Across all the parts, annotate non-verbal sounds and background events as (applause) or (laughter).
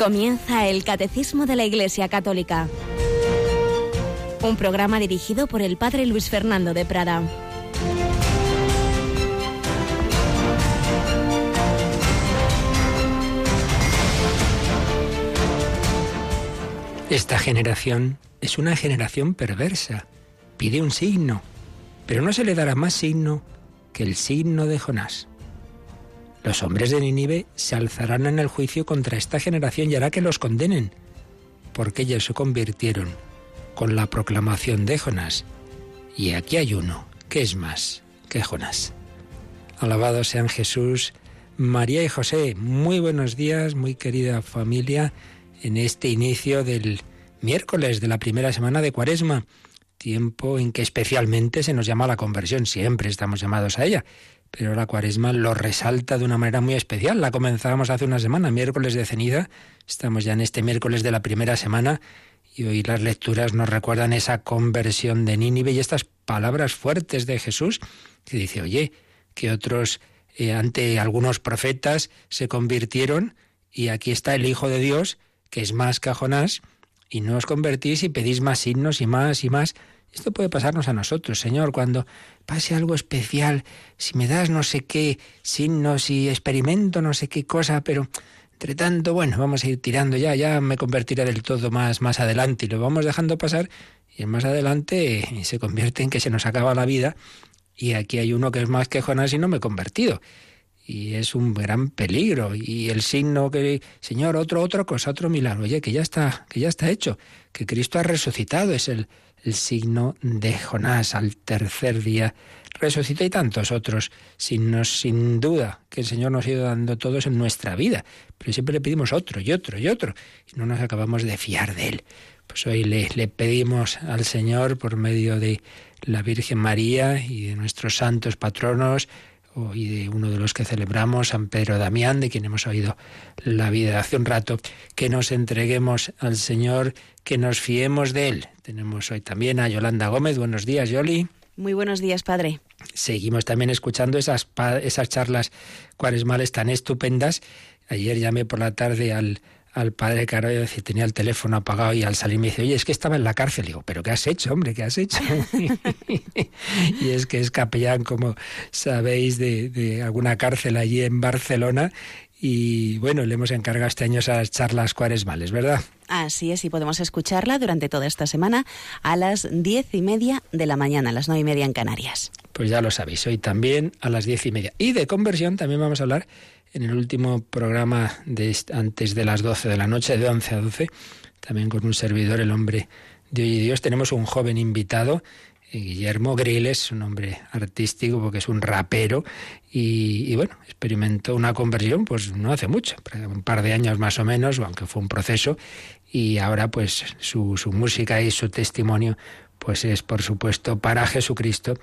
Comienza el Catecismo de la Iglesia Católica, un programa dirigido por el Padre Luis Fernando de Prada. Esta generación es una generación perversa. Pide un signo, pero no se le dará más signo que el signo de Jonás. Los hombres de Nínive se alzarán en el juicio contra esta generación y hará que los condenen, porque ellos se convirtieron con la proclamación de Jonás. Y aquí hay uno, que es más que Jonás. Alabados sean Jesús, María y José. Muy buenos días, muy querida familia, en este inicio del miércoles de la primera semana de Cuaresma, tiempo en que especialmente se nos llama la conversión, siempre estamos llamados a ella pero la cuaresma lo resalta de una manera muy especial. La comenzábamos hace una semana, miércoles de ceniza, estamos ya en este miércoles de la primera semana y hoy las lecturas nos recuerdan esa conversión de Nínive y estas palabras fuertes de Jesús que dice, oye, que otros eh, ante algunos profetas se convirtieron y aquí está el Hijo de Dios, que es más que Jonás, y no os convertís y pedís más signos y más y más. Esto puede pasarnos a nosotros, Señor, cuando pase algo especial, si me das no sé qué signos, si experimento no sé qué cosa, pero entre tanto, bueno, vamos a ir tirando ya, ya me convertiré del todo más, más adelante y lo vamos dejando pasar y más adelante se convierte en que se nos acaba la vida y aquí hay uno que es más que Jonás y no me he convertido. Y es un gran peligro. Y el signo que, Señor, otro, otra cosa, otro milagro. Oye, que ya está, que ya está hecho, que Cristo ha resucitado, es el, el signo de Jonás al tercer día resucitó y tantos otros sin duda que el Señor nos ha ido dando todos en nuestra vida, pero siempre le pedimos otro y otro y otro y no nos acabamos de fiar de Él. Pues hoy le pedimos al Señor por medio de la Virgen María y de nuestros santos patronos, y de uno de los que celebramos, San Pedro Damián, de quien hemos oído la vida hace un rato, que nos entreguemos al Señor, que nos fiemos de Él. Tenemos hoy también a Yolanda Gómez. Buenos días, Yoli. Muy buenos días, Padre. Seguimos también escuchando esas, esas charlas cuaresmales tan estupendas. Ayer llamé por la tarde al, al padre Caro y tenía el teléfono apagado y al salir me dice, oye, es que estaba en la cárcel. digo, ¿pero qué has hecho, hombre? ¿Qué has hecho? (laughs) y es que es capellán, como sabéis, de, de alguna cárcel allí en Barcelona y bueno, le hemos encargado este año esas charlas cuaresmales, ¿verdad? Así es, y podemos escucharla durante toda esta semana a las diez y media de la mañana, a las nueve y media en Canarias. Pues ya lo sabéis, hoy también a las diez y media. Y de conversión también vamos a hablar en el último programa de antes de las 12 de la noche, de 11 a 12, también con un servidor, el hombre de hoy Dios, tenemos un joven invitado, eh, Guillermo Griles, un hombre artístico porque es un rapero y, bueno, experimentó una conversión pues no hace mucho, un par de años más o menos, aunque fue un proceso y ahora pues su música y su testimonio pues es por supuesto para Jesucristo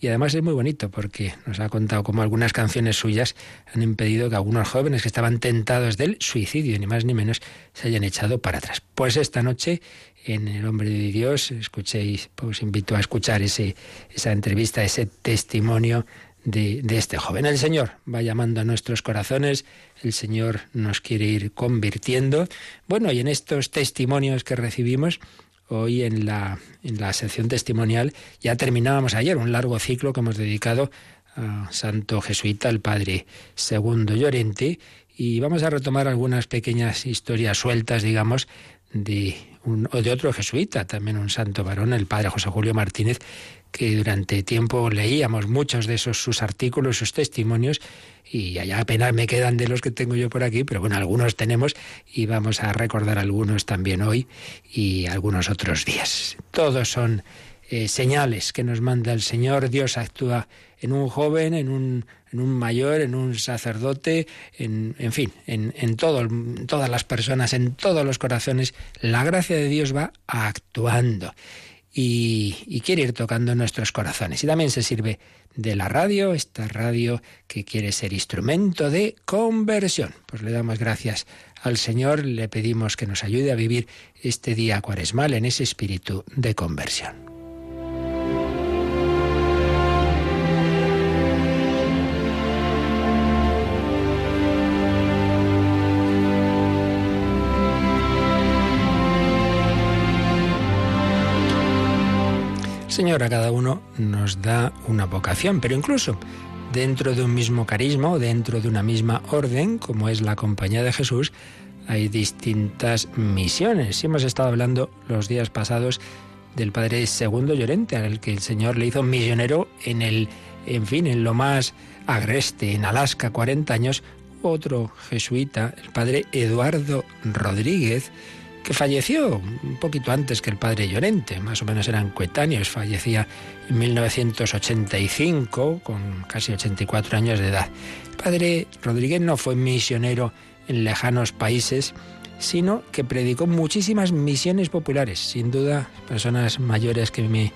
y además es muy bonito porque nos ha contado cómo algunas canciones suyas han impedido que algunos jóvenes que estaban tentados del suicidio, ni más ni menos, se hayan echado para atrás. Pues esta noche, en El Hombre de Dios, escuchéis, pues os invito a escuchar ese, esa entrevista, ese testimonio de, de, este joven. El Señor va llamando a nuestros corazones, el Señor nos quiere ir convirtiendo. Bueno, y en estos testimonios que recibimos, hoy en la, en la sección testimonial. Ya terminábamos ayer un largo ciclo que hemos dedicado a Santo Jesuita, el Padre Segundo Llorente, y vamos a retomar algunas pequeñas historias sueltas, digamos, de, un, de otro jesuita, también un santo varón, el Padre José Julio Martínez, que durante tiempo leíamos muchos de esos sus artículos, sus testimonios, y allá apenas me quedan de los que tengo yo por aquí, pero bueno, algunos tenemos y vamos a recordar algunos también hoy y algunos otros días. Todos son eh, señales que nos manda el Señor. Dios actúa en un joven, en un, en un mayor, en un sacerdote, en, en fin, en, en, todo, en todas las personas, en todos los corazones. La gracia de Dios va actuando y, quiere ir tocando nuestros corazones. Y también se sirve de la radio, esta radio que quiere ser instrumento de conversión. Pues le damos gracias al Señor, le pedimos que nos ayude a vivir este día cuaresmal en ese espíritu de conversión. Señor, a cada uno nos da una vocación, pero incluso dentro de un mismo carisma o dentro de una misma orden, como es la Compañía de Jesús, hay distintas misiones. Y hemos estado hablando los días pasados del padre Segundo Llorente, al que el Señor le hizo misionero en el, en fin, en lo más agreste, en Alaska, 40 años, otro jesuita, el padre Eduardo Rodríguez, que falleció un poquito antes que el padre Llorente, más o menos eran coetáneos, fallecía en 1985 con casi 84 años de edad. El padre Rodríguez no fue misionero en lejanos países, sino que predicó muchísimas misiones populares. Sin duda, personas mayores que me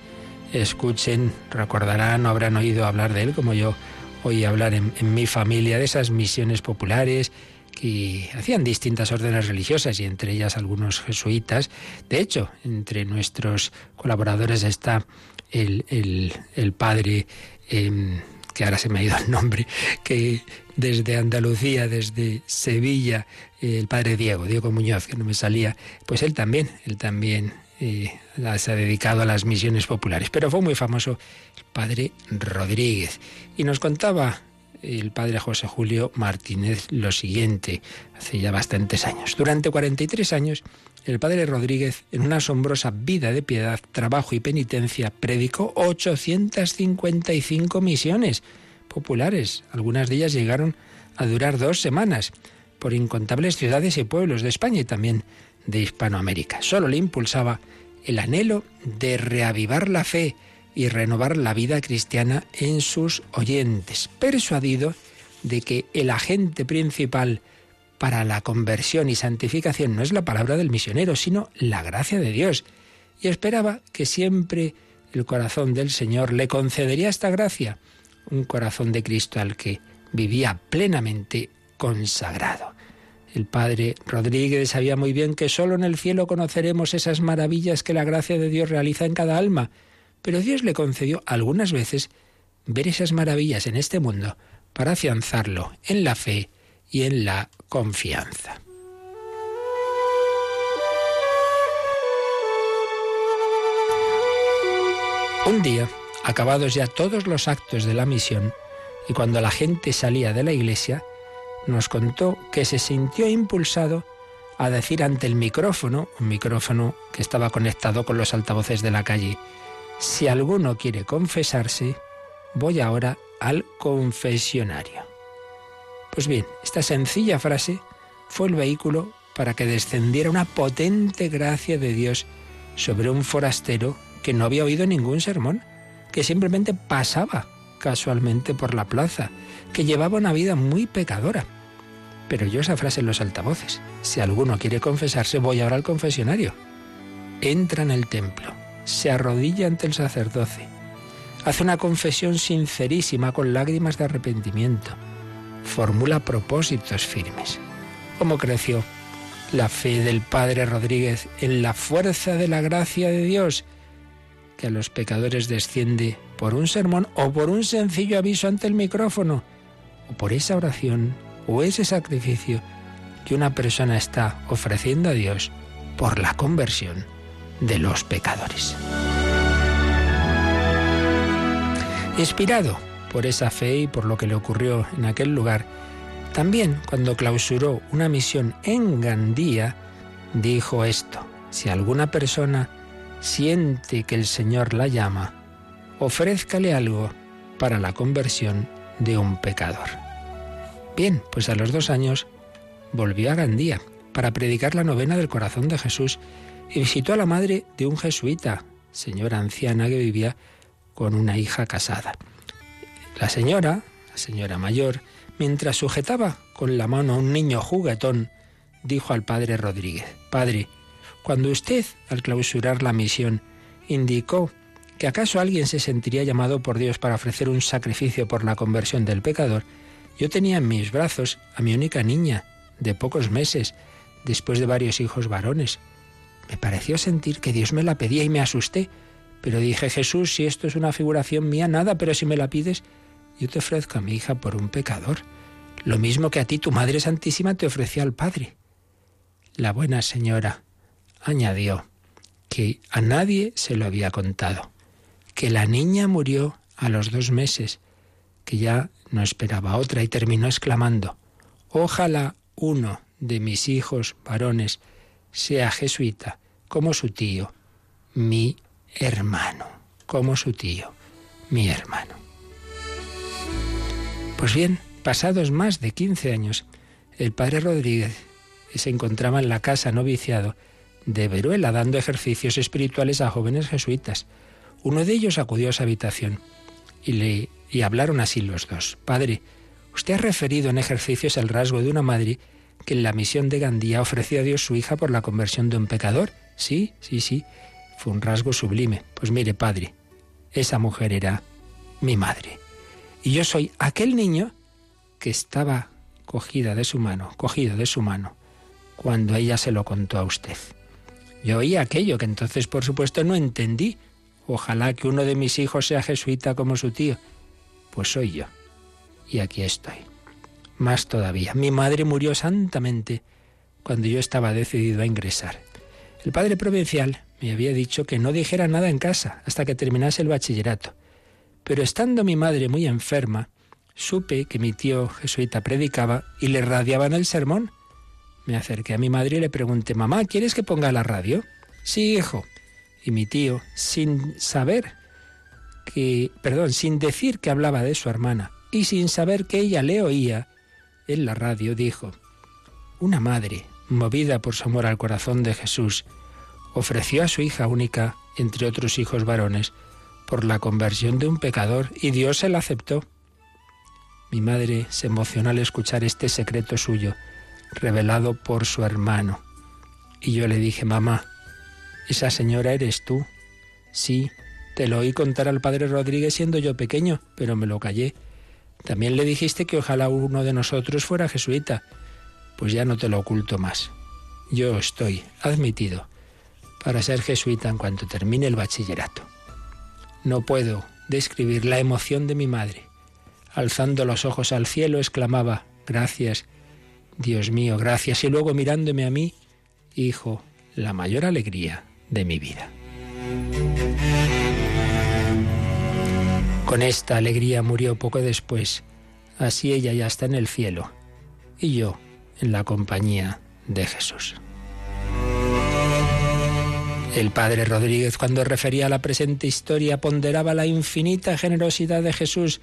escuchen recordarán o habrán oído hablar de él, como yo oí hablar en, en mi familia, de esas misiones populares que hacían distintas órdenes religiosas y entre ellas algunos jesuitas. De hecho, entre nuestros colaboradores está el, padre, em, que ahora se me ha ido el nombre, que desde Andalucía, desde Sevilla, el padre Diego, Diego Muñoz, que no me salía, pues él también, él también eh, se ha dedicado a las misiones populares. Pero fue muy famoso el padre Rodríguez. Y nos contaba el padre José Julio Martínez lo siguiente, hace ya bastantes años. Durante 43 años, el padre Rodríguez, en una asombrosa vida de piedad, trabajo y penitencia, predicó 855 misiones populares. Algunas de ellas llegaron a durar dos semanas por incontables ciudades y pueblos de España y también de Hispanoamérica. Solo le impulsaba el anhelo de reavivar la fe, y renovar la vida cristiana en sus oyentes, persuadido de que el agente principal para la conversión y santificación no es la palabra del misionero, sino la gracia de Dios, y esperaba que siempre el corazón del Señor le concedería esta gracia, un corazón de Cristo al que vivía plenamente consagrado. El padre Rodríguez sabía muy bien que solo en el cielo conoceremos esas maravillas que la gracia de Dios realiza en cada alma, pero Dios le concedió algunas veces ver esas maravillas en este mundo para afianzarlo en la fe y en la confianza. Un día, acabados ya todos los actos de la misión, y cuando la gente salía de la iglesia, nos contó que se sintió impulsado a decir ante el micrófono, un micrófono que estaba conectado con los altavoces de la calle, si alguno quiere confesarse, voy ahora al confesionario. Pues bien, esta sencilla frase fue el vehículo para que descendiera una potente gracia de Dios sobre un forastero que no había oído ningún sermón, que simplemente pasaba casualmente por la plaza, que llevaba una vida muy pecadora. Pero yo esa frase en los altavoces, si alguno quiere confesarse, voy ahora al confesionario. Entra en el templo se arrodilla ante el sacerdote, hace una confesión sincerísima con lágrimas de arrepentimiento, formula propósitos firmes. ¿Cómo creció la fe del Padre Rodríguez en la fuerza de la gracia de Dios, que a los pecadores desciende por un sermón o por un sencillo aviso ante el micrófono, o por esa oración o ese sacrificio que una persona está ofreciendo a Dios por la conversión de los pecadores. Inspirado por esa fe y por lo que le ocurrió en aquel lugar, también cuando clausuró una misión en Gandía, dijo esto, si alguna persona siente que el Señor la llama, ofrézcale algo para la conversión de un pecador. Bien, pues a los dos años volvió a Gandía para predicar la novena del corazón de Jesús y visitó a la madre de un jesuita, señora anciana que vivía con una hija casada. La señora, la señora mayor, mientras sujetaba con la mano a un niño juguetón, dijo al padre Rodríguez, Padre, cuando usted, al clausurar la misión, indicó que acaso alguien se sentiría llamado por Dios para ofrecer un sacrificio por la conversión del pecador, yo tenía en mis brazos a mi única niña, de pocos meses, después de varios hijos varones. Me pareció sentir que Dios me la pedía y me asusté. Pero dije, Jesús, si esto es una figuración mía, nada, pero si me la pides, yo te ofrezco a mi hija por un pecador. Lo mismo que a ti tu Madre Santísima te ofreció al Padre. La buena señora añadió que a nadie se lo había contado, que la niña murió a los dos meses, que ya no esperaba otra y terminó exclamando, Ojalá uno de mis hijos varones sea jesuita, como su tío, mi hermano, como su tío, mi hermano. Pues bien, pasados más de 15 años, el padre Rodríguez se encontraba en la casa noviciado de Veruela dando ejercicios espirituales a jóvenes jesuitas. Uno de ellos acudió a su habitación y le y hablaron así los dos. Padre, usted ha referido en ejercicios el rasgo de una madre que en la misión de Gandía ofreció a Dios su hija por la conversión de un pecador. Sí, sí, sí. Fue un rasgo sublime. Pues mire, padre, esa mujer era mi madre. Y yo soy aquel niño que estaba cogida de su mano, cogido de su mano, cuando ella se lo contó a usted. Yo oí aquello que entonces, por supuesto, no entendí. Ojalá que uno de mis hijos sea jesuita como su tío. Pues soy yo. Y aquí estoy. Más todavía, mi madre murió santamente cuando yo estaba decidido a ingresar. El padre provincial me había dicho que no dijera nada en casa hasta que terminase el bachillerato. Pero estando mi madre muy enferma, supe que mi tío jesuita predicaba y le radiaban el sermón. Me acerqué a mi madre y le pregunté, mamá, ¿quieres que ponga la radio? Sí, hijo. Y mi tío, sin saber que, perdón, sin decir que hablaba de su hermana y sin saber que ella le oía en la radio, dijo, una madre, movida por su amor al corazón de Jesús, ofreció a su hija única, entre otros hijos varones, por la conversión de un pecador y Dios se la aceptó. Mi madre se emocionó al escuchar este secreto suyo, revelado por su hermano. Y yo le dije, mamá, esa señora eres tú. Sí, te lo oí contar al padre Rodríguez siendo yo pequeño, pero me lo callé. También le dijiste que ojalá uno de nosotros fuera jesuita. Pues ya no te lo oculto más. Yo estoy admitido para ser jesuita en cuanto termine el bachillerato. No puedo describir la emoción de mi madre. Alzando los ojos al cielo, exclamaba, Gracias, Dios mío, gracias. Y luego mirándome a mí, Hijo, la mayor alegría de mi vida. Con esta alegría murió poco después. Así ella ya está en el cielo y yo en la compañía de Jesús. El padre Rodríguez, cuando refería a la presente historia, ponderaba la infinita generosidad de Jesús,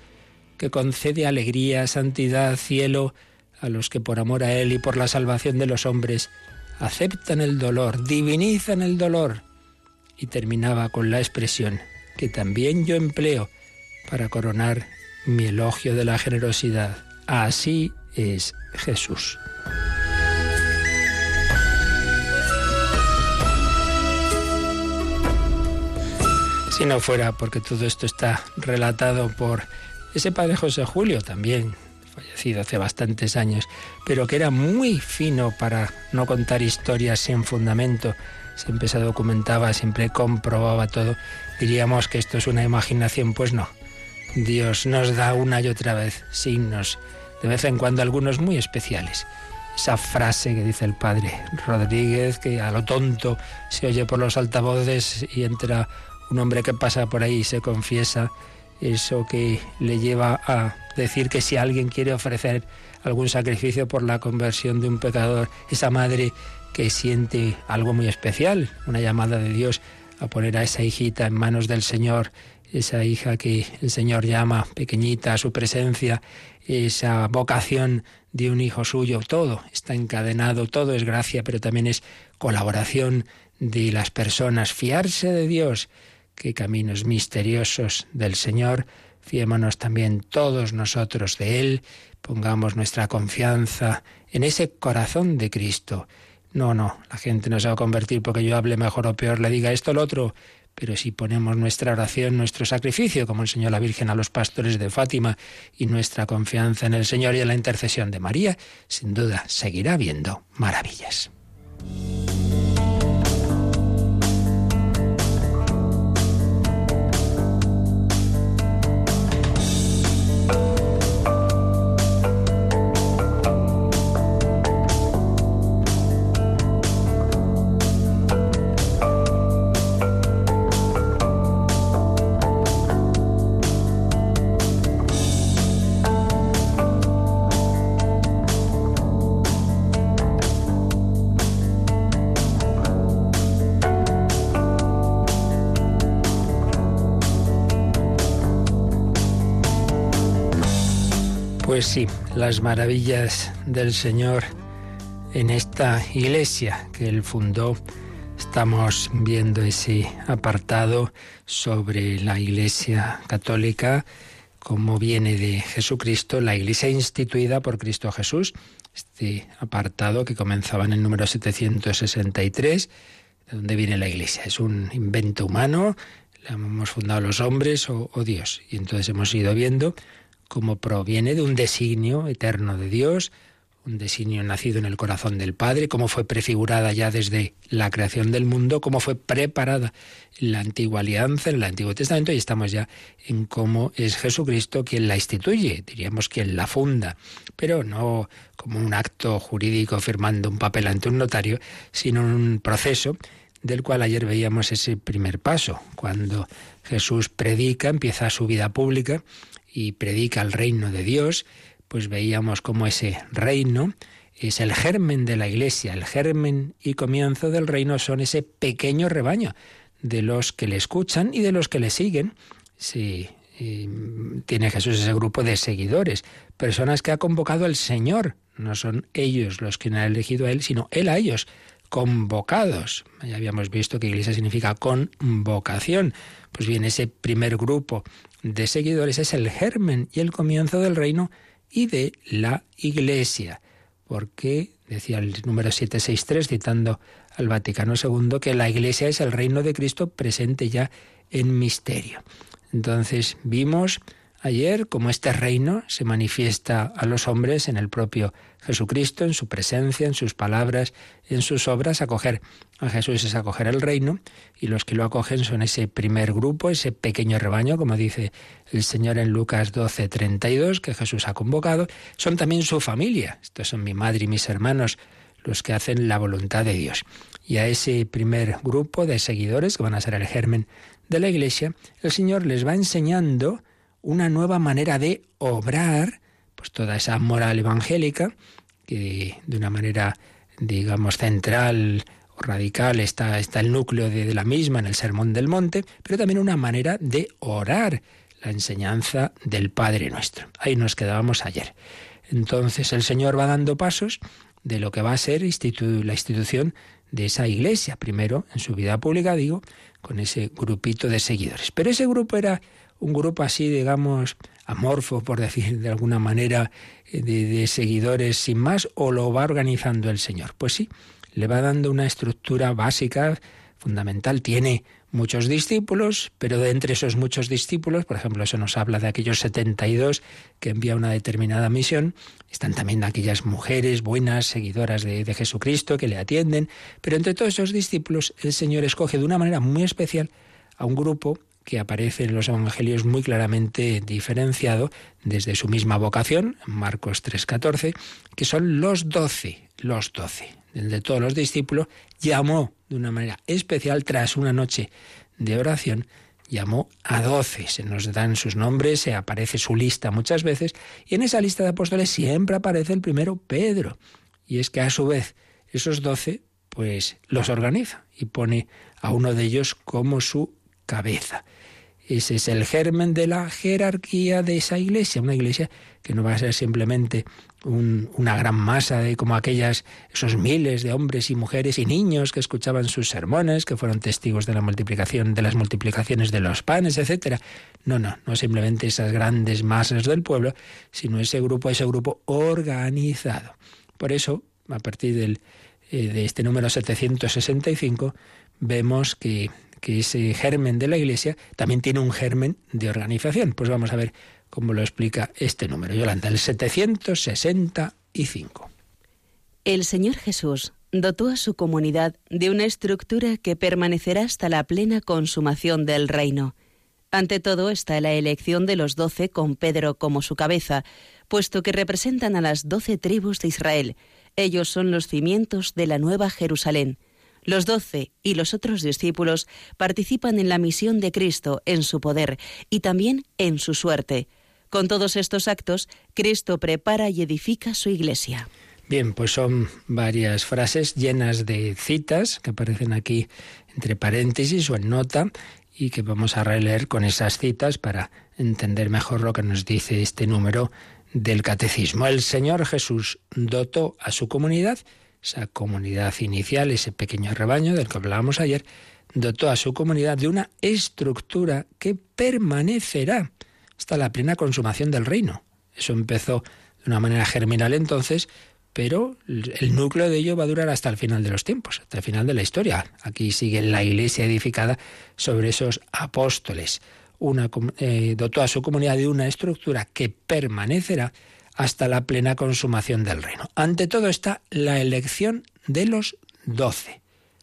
que concede alegría, santidad, cielo a los que por amor a Él y por la salvación de los hombres aceptan el dolor, divinizan el dolor. Y terminaba con la expresión que también yo empleo para coronar mi elogio de la generosidad. Así es Jesús. Si no fuera porque todo esto está relatado por ese padre José Julio, también fallecido hace bastantes años, pero que era muy fino para no contar historias sin fundamento, siempre se documentaba, siempre comprobaba todo, diríamos que esto es una imaginación, pues no. Dios nos da una y otra vez signos, de vez en cuando algunos muy especiales. Esa frase que dice el padre Rodríguez, que a lo tonto se oye por los altavoces y entra un hombre que pasa por ahí y se confiesa, eso que le lleva a decir que si alguien quiere ofrecer algún sacrificio por la conversión de un pecador, esa madre que siente algo muy especial, una llamada de Dios a poner a esa hijita en manos del Señor, esa hija que el Señor llama pequeñita a su presencia, esa vocación de un hijo suyo, todo está encadenado, todo es gracia, pero también es colaboración de las personas, fiarse de Dios qué caminos misteriosos del Señor. Fiémonos también todos nosotros de Él, pongamos nuestra confianza en ese corazón de Cristo. No, no, la gente no se va a convertir porque yo hable mejor o peor, le diga esto o lo otro, pero si ponemos nuestra oración, nuestro sacrificio, como enseñó la Virgen a los pastores de Fátima, y nuestra confianza en el Señor y en la intercesión de María, sin duda seguirá viendo maravillas. Pues sí, las maravillas del Señor en esta iglesia que Él fundó. Estamos viendo ese apartado sobre la iglesia católica, como viene de Jesucristo, la iglesia instituida por Cristo Jesús. Este apartado que comenzaba en el número 763, de donde viene la iglesia. Es un invento humano, la hemos fundado los hombres o Dios. Y entonces hemos ido viendo como proviene de un designio eterno de Dios, un designio nacido en el corazón del Padre, cómo fue prefigurada ya desde la creación del mundo, cómo fue preparada en la antigua alianza, en el Antiguo Testamento, y estamos ya en cómo es Jesucristo quien la instituye, diríamos quien la funda, pero no como un acto jurídico firmando un papel ante un notario, sino un proceso del cual ayer veíamos ese primer paso, cuando Jesús predica, empieza su vida pública, y predica el reino de Dios, pues veíamos cómo ese reino es el germen de la iglesia, el germen y comienzo del reino son ese pequeño rebaño de los que le escuchan y de los que le siguen. Sí, tiene Jesús ese grupo de seguidores, personas que ha convocado el Señor. No son ellos los que han elegido a Él, sino Él a ellos, convocados. Ya habíamos visto que iglesia significa convocación. Pues bien, ese primer grupo de seguidores es el germen y el comienzo del reino y de la Iglesia. Porque, decía el número 763, citando al Vaticano II, que la Iglesia es el reino de Cristo presente ya en misterio. Entonces vimos ayer cómo este reino se manifiesta a los hombres en el propio Jesucristo, en su presencia, en sus palabras, en sus obras. Acoger a Jesús es acoger el reino y los que lo acogen son ese primer grupo, ese pequeño rebaño, como dice el Señor en Lucas 12, 32, que Jesús ha convocado. Son también su familia. Estos son mi madre y mis hermanos, los que hacen la voluntad de Dios. Y a ese primer grupo de seguidores, que van a ser el germen de la Iglesia, el Señor les va enseñando una nueva manera de obrar pues toda esa moral evangélica que de una manera, digamos, central o radical está, está el núcleo de, la misma en el Sermón del Monte, pero también una manera de orar, la enseñanza del Padre Nuestro. Ahí nos quedábamos ayer. Entonces el Señor va dando pasos de lo que va a ser la institución de esa iglesia, primero en su vida pública, digo, con ese grupito de seguidores. Pero ese grupo era un grupo así, digamos, amorfo, por decir de alguna manera, eh, de, seguidores sin más, o lo va organizando el Señor? Pues sí, le va dando una estructura básica, fundamental. Tiene muchos discípulos, pero de entre esos muchos discípulos, por ejemplo, eso nos habla de aquellos 72 que envía una determinada misión, están también aquellas mujeres buenas, seguidoras de, de Jesucristo, que le atienden, pero entre todos esos discípulos el Señor escoge de una manera muy especial a un grupo que aparece en los Evangelios muy claramente diferenciado desde su misma vocación, Marcos 3:14, que son los doce, los doce. De todos los discípulos llamó de una manera especial tras una noche de oración, llamó a doce. Se nos dan sus nombres, se aparece su lista muchas veces, y en esa lista de apóstoles siempre aparece el primero Pedro. Y es que a su vez esos doce, pues los organiza y pone a uno de ellos como su cabeza. Ese es el germen de la jerarquía de esa iglesia, una iglesia que no va a ser simplemente una gran masa de como aquellas, esos miles de hombres y mujeres y niños que escuchaban sus sermones, que fueron testigos de la multiplicación, de las multiplicaciones de los panes, etcétera. No, no, no simplemente esas grandes masas del pueblo, sino ese grupo, ese grupo organizado. Por eso, a partir del, eh, de este número 765, vemos que que ese germen de la Iglesia también tiene un germen de organización. Pues vamos a ver cómo lo explica este número. Yolanda, el 765. El Señor Jesús dotó a su comunidad de una estructura que permanecerá hasta la plena consumación del reino. Ante todo está la elección de los doce con Pedro como su cabeza, puesto que representan a las doce tribus de Israel. Ellos son los cimientos de la nueva Jerusalén. Los doce y los otros discípulos participan en la misión de Cristo, en su poder y también en su suerte. Con todos estos actos, Cristo prepara y edifica su iglesia. Bien, pues son varias frases llenas de citas que aparecen aquí entre paréntesis o en nota y que vamos a releer con esas citas para entender mejor lo que nos dice este número del catecismo. El Señor Jesús dotó a su comunidad, esa comunidad inicial, ese pequeño rebaño del que hablábamos ayer, dotó a su comunidad de una estructura que permanecerá hasta la plena consumación del reino. Eso empezó de una manera germinal entonces, pero el núcleo de ello va a durar hasta el final de los tiempos, hasta el final de la historia. Aquí sigue la iglesia edificada sobre esos apóstoles. Una, eh, dotó a su comunidad de una estructura que permanecerá hasta la plena consumación del reino. Ante todo está la elección de los doce,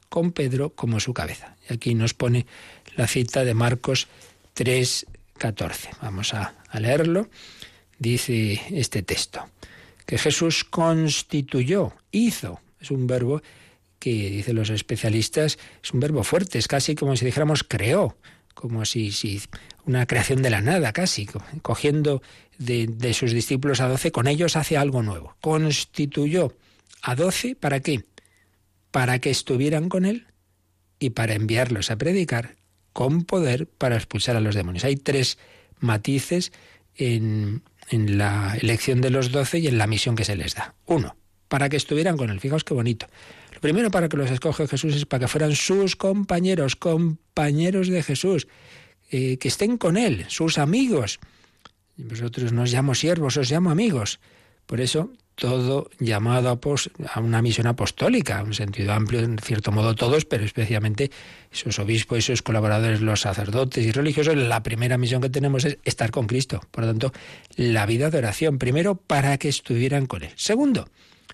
con Pedro como su cabeza. Y aquí nos pone la cita de Marcos 3, 14. Vamos a, leerlo. Dice este texto, que Jesús constituyó, hizo, es un verbo que, dicen los especialistas, es un verbo fuerte, es casi como si dijéramos creó, como si, si una creación de la nada, casi, cogiendo de, de sus discípulos a doce, con ellos hace algo nuevo. Constituyó a doce, ¿para qué? Para que estuvieran con él y para enviarlos a predicar con poder para expulsar a los demonios. Hay tres matices en, en la elección de los doce y en la misión que se les da. Uno, para que estuvieran con él. Fijaos qué bonito. Lo primero para que los escoge Jesús es para que fueran sus compañeros, compañeros de Jesús, eh, que estén con él, sus amigos. Vosotros no os llamo siervos, os llamo amigos. Por eso todo llamado a una misión apostólica, un sentido amplio, en cierto modo todos, pero especialmente esos obispos y sus colaboradores, los sacerdotes y religiosos, la primera misión que tenemos es estar con Cristo. Por lo tanto, la vida de oración, primero, para que estuvieran con Él. Segundo,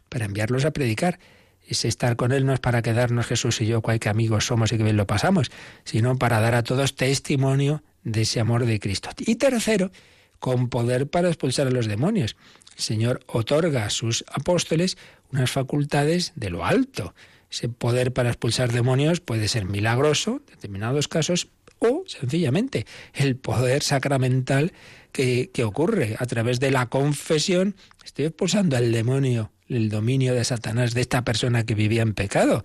para enviarlos a predicar. Ese estar con Él no es para quedarnos Jesús y yo, cualquier amigos somos y que bien lo pasamos, sino para dar a todos testimonio de ese amor de Cristo. Y tercero, con poder para expulsar a los demonios. El Señor otorga a sus apóstoles unas facultades de lo alto. Ese poder para expulsar demonios puede ser milagroso, en determinados casos, o sencillamente el poder sacramental que, que ocurre a través de la confesión. Estoy expulsando al demonio, el dominio de Satanás de esta persona que vivía en pecado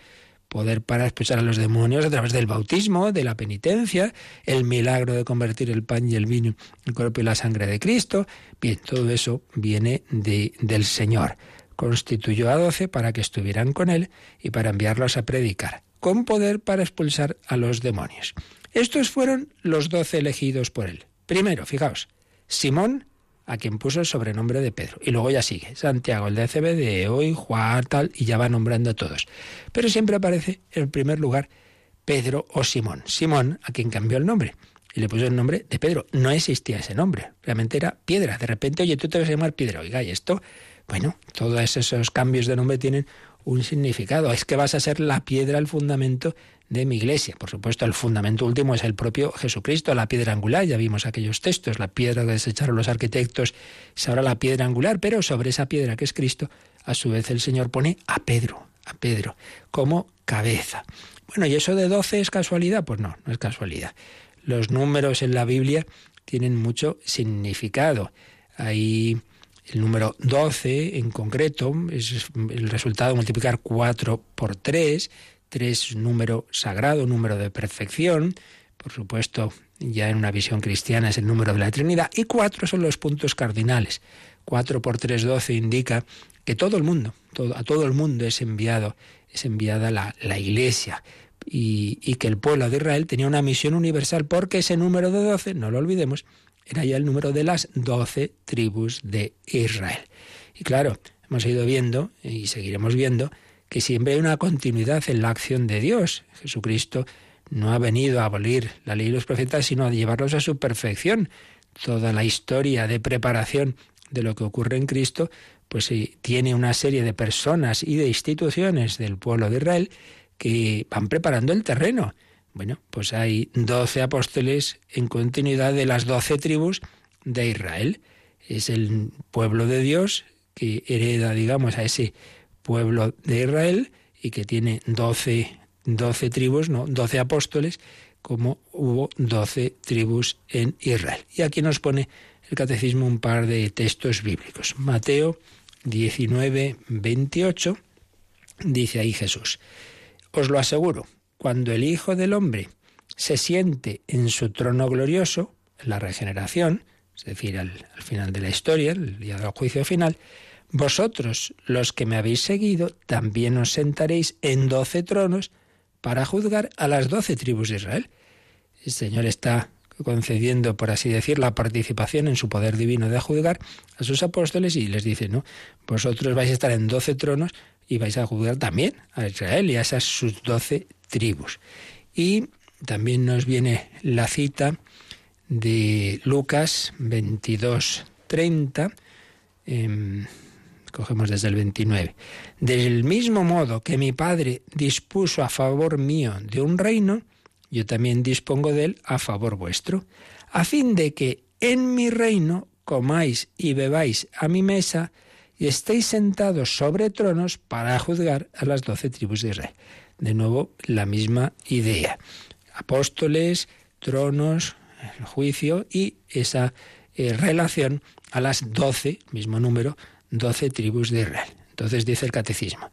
poder para expulsar a los demonios a través del bautismo, de la penitencia, el milagro de convertir el pan y el vino el cuerpo y la sangre de Cristo. Bien, todo eso viene de, del Señor. Constituyó a doce para que estuvieran con él y para enviarlos a predicar, con poder para expulsar a los demonios. Estos fueron los doce elegidos por él. Primero, fijaos, Simón, a quien puso el sobrenombre de Pedro. Y luego ya sigue, Santiago, el de CBD, hoy, Juan, tal, y ya va nombrando a todos. Pero siempre aparece en primer lugar Pedro o Simón. Simón, a quien cambió el nombre. Y le puso el nombre de Pedro. No existía ese nombre. Realmente era piedra. De repente, oye, tú te vas a llamar piedra. Oiga, y esto, bueno, todos esos cambios de nombre tienen un significado. Es que vas a ser la piedra, el fundamento de mi iglesia. Por supuesto, el fundamento último es el propio Jesucristo, la piedra angular. Ya vimos aquellos textos, la piedra que desecharon los arquitectos es ahora la piedra angular, pero sobre esa piedra que es Cristo, a su vez el Señor pone a Pedro, a Pedro, como cabeza. Bueno, ¿y eso de doce es casualidad? Pues no, no es casualidad. Los números en la Biblia tienen mucho significado. Hay el número 12 en concreto, es el resultado de multiplicar 4 por 3, tres número sagrado, número de perfección, por supuesto, ya en una visión cristiana es el número de la Trinidad, y cuatro son los puntos cardinales. Cuatro por tres, doce indica que todo el mundo, todo, a todo el mundo es enviado, es enviada la, la Iglesia. Y, y, que el pueblo de Israel tenía una misión universal porque ese número de doce, no lo olvidemos, era ya el número de las doce tribus de Israel. Y claro, hemos ido viendo y seguiremos viendo que siempre hay una continuidad en la acción de Dios. Jesucristo no ha venido a abolir la ley y los profetas, sino a llevarlos a su perfección. Toda la historia de preparación de lo que ocurre en Cristo, pues tiene una serie de personas y de instituciones del pueblo de Israel que van preparando el terreno. Bueno, pues hay doce apóstoles en continuidad de las doce tribus de Israel. Es el pueblo de Dios que hereda, digamos, a ese pueblo de Israel y que tiene doce, tribus, no, doce apóstoles, como hubo doce tribus en Israel. Y aquí nos pone el catecismo un par de textos bíblicos. Mateo 19, 28, dice ahí Jesús, os lo aseguro, cuando el Hijo del Hombre se siente en su trono glorioso, en la regeneración, es decir, al, final de la historia, el día del juicio final, vosotros, los que me habéis seguido, también os sentaréis en doce tronos para juzgar a las doce tribus de Israel. El Señor está concediendo, por así decir, la participación en su poder divino de juzgar a sus apóstoles y les dice, no, vosotros vais a estar en doce tronos y vais a juzgar también a Israel y a esas sus doce tribus. Y también nos viene la cita de Lucas 22, 30. Em, cogemos desde el 29. Del mismo modo que mi Padre dispuso a favor mío de un reino, yo también dispongo de él a favor vuestro, a fin de que en mi reino comáis y bebáis a mi mesa y estéis sentados sobre tronos para juzgar a las doce tribus de Israel. De nuevo, la misma idea. Apóstoles, tronos, el juicio y esa eh, relación a las doce, mismo número, doce tribus de Israel. Entonces dice el catecismo,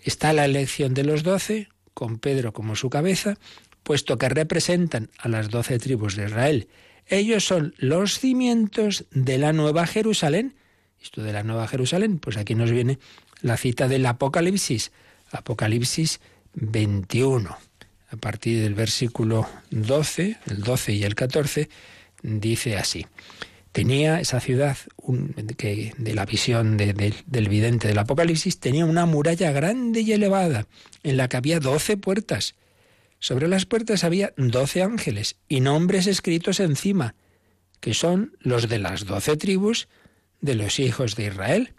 está la elección de los doce, con Pedro como su cabeza, puesto que representan a las doce tribus de Israel. Ellos son los cimientos de la Nueva Jerusalén. Esto de la Nueva Jerusalén, pues aquí nos viene la cita del Apocalipsis, Apocalipsis 21 a partir del versículo 12, el 12 y el 14, dice así. Tenía esa ciudad, que de la visión del vidente del Apocalipsis, tenía una muralla grande y elevada, en la que había doce puertas. Sobre las puertas había doce ángeles y nombres escritos encima, que son los de las doce tribus de los hijos de Israel.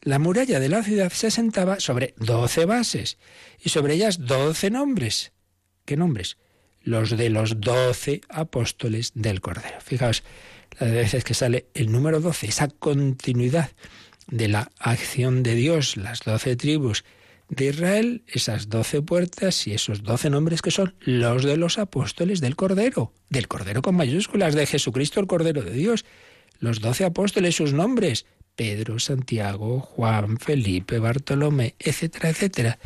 La muralla de la ciudad se asentaba sobre doce bases y sobre ellas doce nombres. ¿Qué nombres? Los de los doce apóstoles del Cordero. Fijaos, la de veces que sale el número doce, esa continuidad de la acción de Dios, las doce tribus de Israel, esas doce puertas y esos doce nombres que son los de los apóstoles del Cordero, del Cordero con mayúsculas, de Jesucristo el Cordero de Dios. Los doce apóstoles, sus nombres, Pedro, Santiago, Juan, Felipe, Bartolomé, etcétera, etcétera.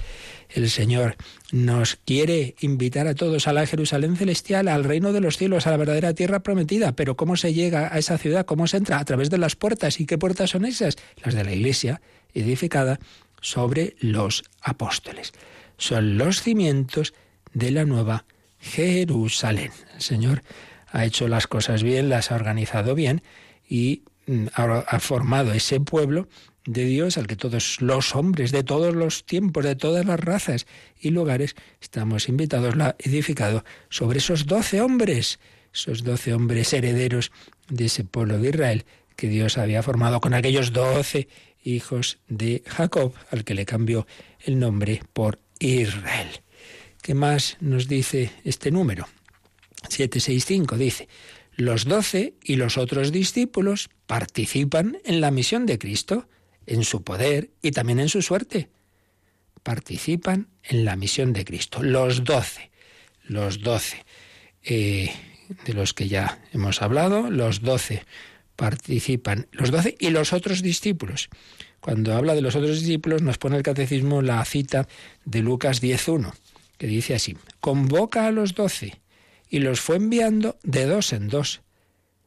El Señor nos quiere invitar a todos a la Jerusalén celestial, al reino de los cielos, a la verdadera tierra prometida. Pero ¿cómo se llega a esa ciudad? ¿Cómo se entra? A través de las puertas. ¿Y qué puertas son esas? Las de la iglesia, edificada sobre los apóstoles. Son los cimientos de la nueva Jerusalén. El Señor ha hecho las cosas bien, las ha organizado bien y mm, ha formado ese pueblo de Dios al que todos los hombres de todos los tiempos, de todas las razas y lugares, estamos invitados, la edificado sobre esos doce hombres, esos doce hombres herederos de ese pueblo de Israel que Dios había formado con aquellos doce hijos de Jacob, al que le cambió el nombre por Israel. ¿Qué más nos dice este número? 765 dice, los doce y los otros discípulos participan en la misión de Cristo en su poder y también en su suerte. Participan en la misión de Cristo. Los doce, los doce eh, de los que ya hemos hablado, los doce participan, los doce y los otros discípulos. Cuando habla de los otros discípulos nos pone el catecismo la cita de Lucas 10.1, que dice así, convoca a los doce y los fue enviando de dos en dos.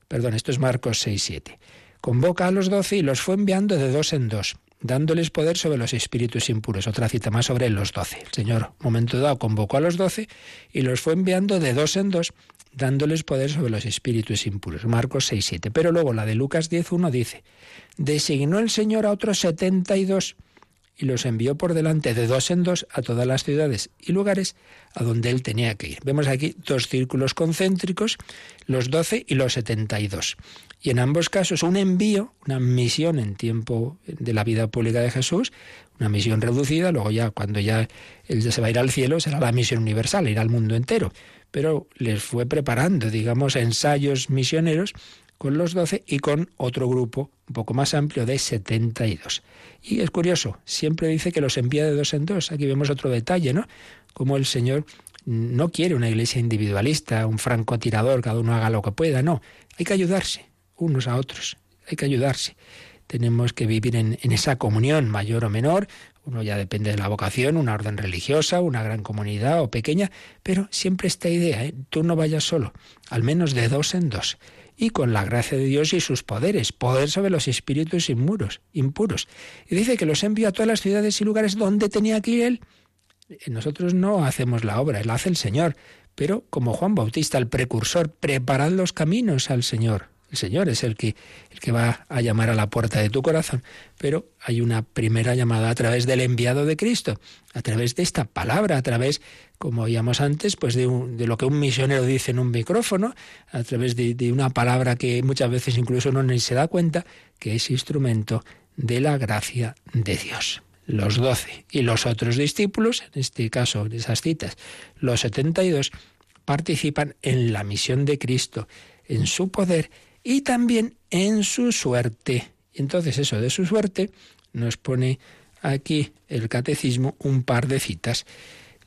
Perdón, esto es Marcos 6.7 Convoca a los doce y los fue enviando de dos en dos, dándoles poder sobre los espíritus impuros. Otra cita más sobre los doce. El Señor, momento dado, convocó a los doce y los fue enviando de dos en dos, dándoles poder sobre los espíritus impuros. Marcos 6, 7. Pero luego la de Lucas 10, 1 dice, designó el Señor a otros setenta y dos y los envió por delante de dos en dos a todas las ciudades y lugares a donde él tenía que ir. Vemos aquí dos círculos concéntricos, los doce y los setenta y dos. Y en ambos casos un envío, una misión en tiempo de la vida pública de Jesús, una misión reducida, luego ya cuando ya él se va a ir al cielo será la misión universal, ir al mundo entero. Pero les fue preparando, digamos, ensayos misioneros con los doce y con otro grupo un poco más amplio de 72. Y es curioso, siempre dice que los envía de dos en dos. Aquí vemos otro detalle, ¿no? Como el Señor no quiere una iglesia individualista, un francotirador, cada uno haga lo que pueda, no. Hay que ayudarse unos a otros. Hay que ayudarse. Tenemos que vivir en, esa comunión mayor o menor, uno ya depende de la vocación, una orden religiosa, una gran comunidad o pequeña, pero siempre esta idea, ¿eh? tú no vayas solo, al menos de dos en dos, y con la gracia de Dios y sus poderes, poder sobre los espíritus inmuros, impuros. Y dice que los envió a todas las ciudades y lugares donde tenía que ir él. Nosotros no hacemos la obra, la hace el Señor, pero como Juan Bautista, el precursor, preparad los caminos al Señor. El Señor es el que, el que va a llamar a la puerta de tu corazón, pero hay una primera llamada a través del enviado de Cristo, a través de esta palabra, a través, como oíamos antes, pues de, de lo que un misionero dice en un micrófono, a través de, de una palabra que muchas veces incluso no ni se da cuenta que es instrumento de la gracia de Dios los doce y los otros discípulos, en este caso en esas citas, los setenta y dos, participan en la misión de Cristo, en su poder y también en su suerte. Entonces eso de su suerte nos pone aquí el catecismo un par de citas.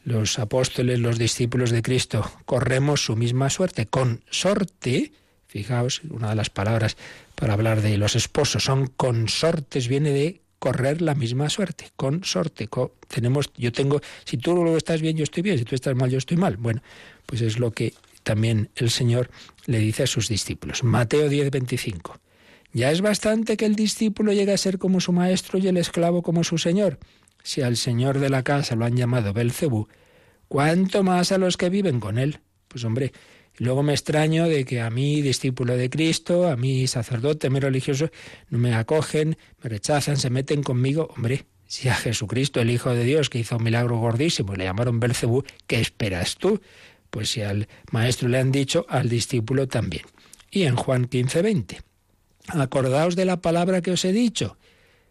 Los apóstoles, los discípulos de Cristo, corremos su misma suerte. Con sorte, fijaos, una de las palabras para hablar de los esposos son consortes, viene de correr la misma suerte, consorte. tenemos, yo tengo, si tú lo estás bien, yo estoy bien, si tú estás mal, yo estoy mal. Bueno, pues es lo que también el Señor le dice a sus discípulos. Mateo 10, 25. Ya es bastante que el discípulo llegue a ser como su maestro y el esclavo como su señor. Si al señor de la casa lo han llamado Belcebú, ¿cuánto más a los que viven con él? Pues hombre, luego me extraño de que a mí, discípulo de Cristo, a mí, sacerdote, mi religioso, no me acogen, me rechazan, se meten conmigo. Hombre, si a Jesucristo, el Hijo de Dios, que hizo un milagro gordísimo, le llamaron Belcebú, ¿qué esperas tú? Pues si al maestro le han dicho, al discípulo también. Y en Juan 15, 20. Acordaos de la palabra que os he dicho.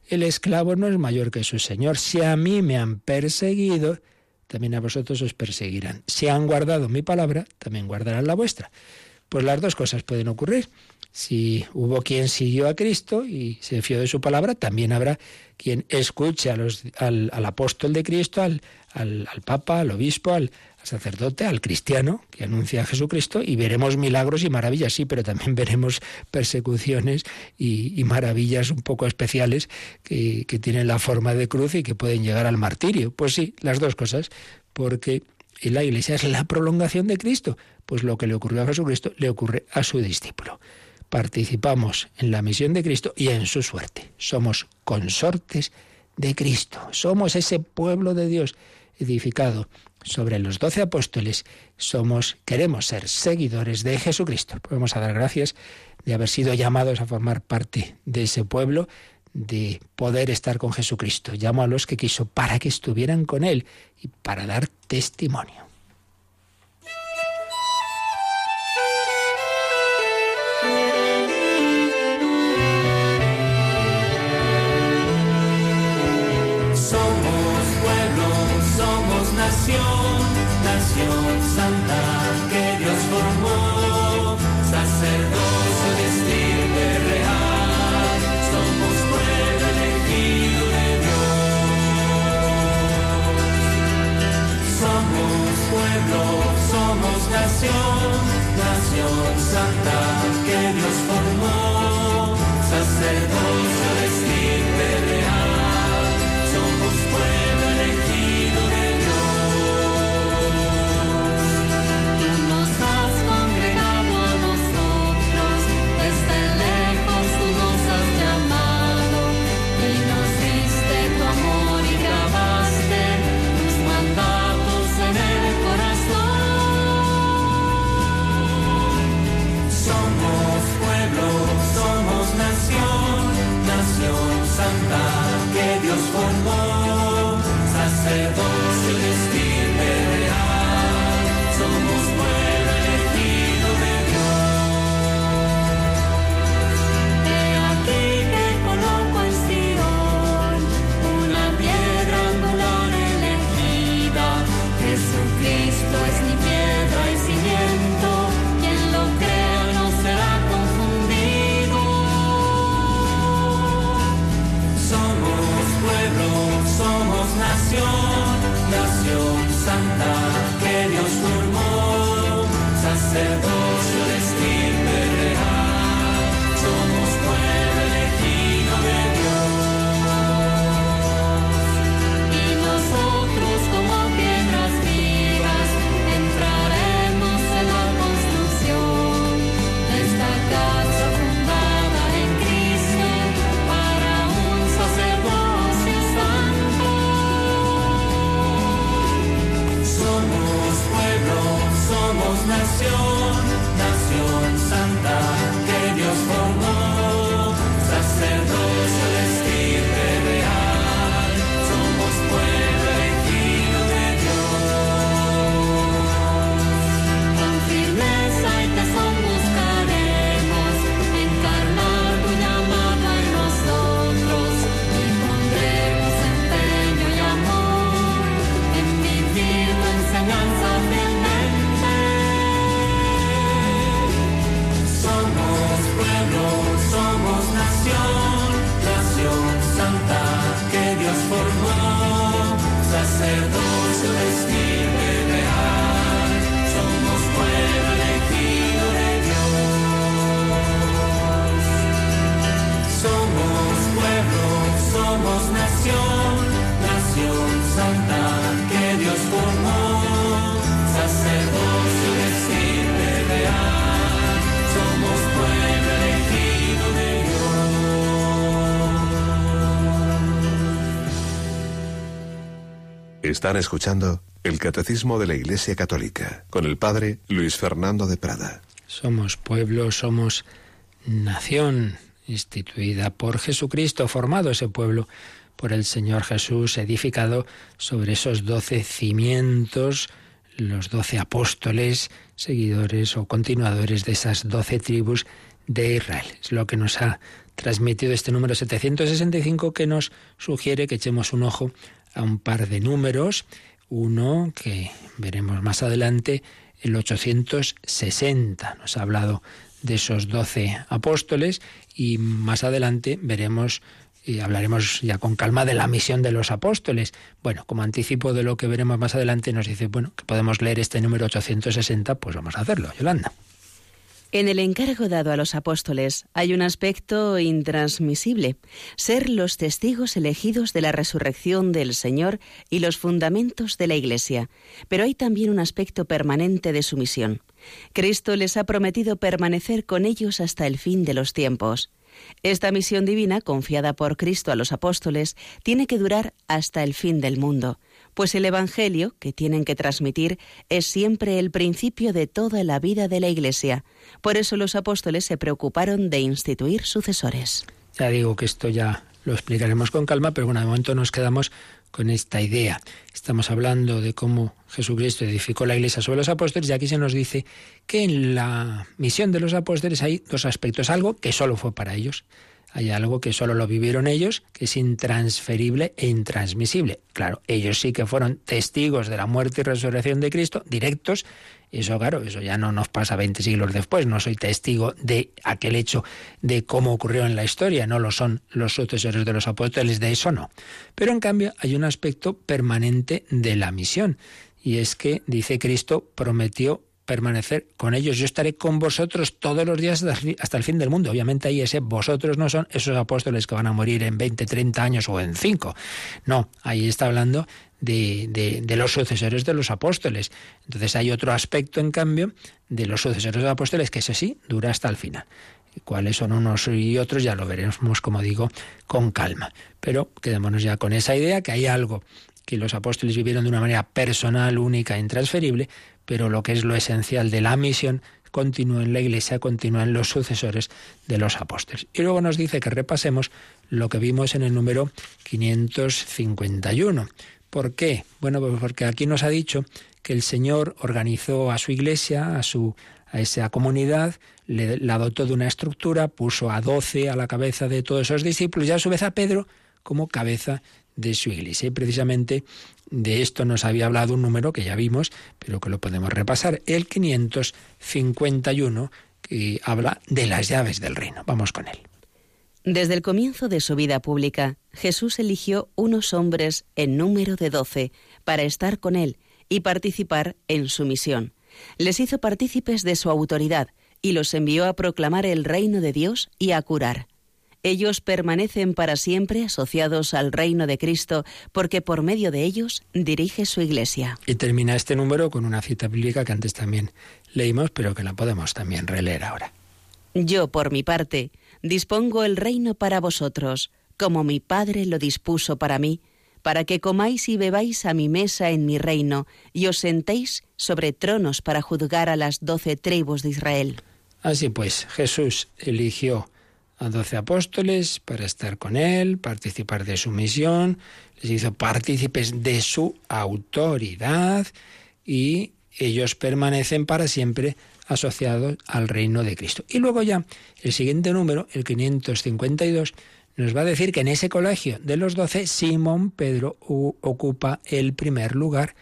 El esclavo no es mayor que su señor. Si a mí me han perseguido, también a vosotros os perseguirán. Si han guardado mi palabra, también guardarán la vuestra. Pues las dos cosas pueden ocurrir. Si hubo quien siguió a Cristo y se fió de su palabra, también habrá quien escuche al, apóstol de Cristo, al, al Papa, al obispo, al, sacerdote, al cristiano que anuncia a Jesucristo y veremos milagros y maravillas, sí, pero también (laughs) veremos persecuciones y, maravillas un poco especiales que, que tienen la forma de cruz y que pueden llegar al martirio. Pues sí, las dos cosas, porque la iglesia es la prolongación de Cristo, pues lo que le ocurrió a Jesucristo le ocurre a su discípulo. Participamos en la misión de Cristo y en su suerte. Somos consortes de Cristo. Somos ese pueblo de Dios edificado sobre los doce apóstoles, somos, queremos ser seguidores de Jesucristo. Podemos dar gracias de haber sido llamados a formar parte de ese pueblo, de poder estar con Jesucristo. Llamo a los que quiso para que estuvieran con Él y para dar testimonio. Están escuchando el Catecismo de la Iglesia Católica con el Padre Luis Fernando de Prada. Somos pueblo, somos nación instituida por Jesucristo, formado ese pueblo por el Señor Jesús, edificado sobre esos doce cimientos, los doce apóstoles, seguidores o continuadores de esas doce tribus de Israel. Es lo que nos ha transmitido este número 765 que nos sugiere que echemos un ojo a un par de números, uno que veremos más adelante, el 860. Nos ha hablado de esos doce apóstoles y más adelante veremos y hablaremos ya con calma de la misión de los apóstoles. Bueno, como anticipo de lo que veremos más adelante, nos dice, bueno, que podemos leer este número 860, pues vamos a hacerlo, Yolanda. En el encargo dado a los apóstoles hay un aspecto intransmisible, ser los testigos elegidos de la resurrección del Señor y los fundamentos de la Iglesia, pero hay también un aspecto permanente de su misión. Cristo les ha prometido permanecer con ellos hasta el fin de los tiempos. Esta misión divina, confiada por Cristo a los apóstoles, tiene que durar hasta el fin del mundo pues el Evangelio que tienen que transmitir es siempre el principio de toda la vida de la Iglesia. Por eso los apóstoles se preocuparon de instituir sucesores. Ya digo que esto ya lo explicaremos con calma, pero bueno, de momento nos quedamos con esta idea. Estamos hablando de cómo Jesucristo edificó la iglesia sobre los apóstoles y aquí se nos dice que en la misión de los apóstoles hay dos aspectos, algo que solo fue para ellos hay algo que solo lo vivieron ellos, que es intransferible e intransmisible. Claro, ellos sí que fueron testigos de la muerte y resurrección de Cristo, directos. Eso, claro, eso ya no nos pasa 20 siglos después. No soy testigo de aquel hecho de cómo ocurrió en la historia. No lo son los sucesores de los apóstoles, de eso no. Pero en cambio hay un aspecto permanente de la misión. Y es que, dice Cristo, prometió permanecer con ellos. Yo estaré con vosotros todos los días hasta el fin del mundo. Obviamente ahí ese vosotros no son esos apóstoles que van a morir en 20, 30 años o en 5. No, ahí está hablando de, los sucesores de los apóstoles. Entonces hay otro aspecto, en cambio, de los sucesores de los apóstoles que ese sí dura hasta el final. Cuáles son unos y otros ya lo veremos, como digo, con calma. Pero quedémonos ya con esa idea que hay algo que los apóstoles vivieron de una manera personal, única, intransferible, pero lo que es lo esencial de la misión continúa en la Iglesia, continúa en los sucesores de los apóstoles. Y luego nos dice que repasemos lo que vimos en el número 551. ¿Por qué? Bueno, pues porque aquí nos ha dicho que el Señor organizó a su Iglesia, a su a esa comunidad, le, la dotó de una estructura, puso a doce a la cabeza de todos esos discípulos y a su vez a Pedro como cabeza de su iglesia. Y precisamente de esto nos había hablado un número que ya vimos, pero que lo podemos repasar, el 551, que habla de las llaves del reino. Vamos con él. Desde el comienzo de su vida pública, Jesús eligió unos hombres en número de doce para estar con él y participar en su misión. Les hizo partícipes de su autoridad y los envió a proclamar el reino de Dios y a curar. Ellos permanecen para siempre asociados al reino de Cristo porque por medio de ellos dirige su iglesia. Y termina este número con una cita bíblica que antes también leímos, pero que la podemos también releer ahora. Yo, por mi parte, dispongo el reino para vosotros, como mi Padre lo dispuso para mí, para que comáis y bebáis a mi mesa en mi reino, y os sentéis sobre tronos para juzgar a las doce tribus de Israel. Así pues, Jesús eligió a doce apóstoles para estar con él, participar de su misión, les hizo partícipes de su autoridad y ellos permanecen para siempre asociados al reino de Cristo. Y luego ya el siguiente número, el 552, nos va a decir que en ese colegio de los doce, Simón Pedro ocupa el primer lugar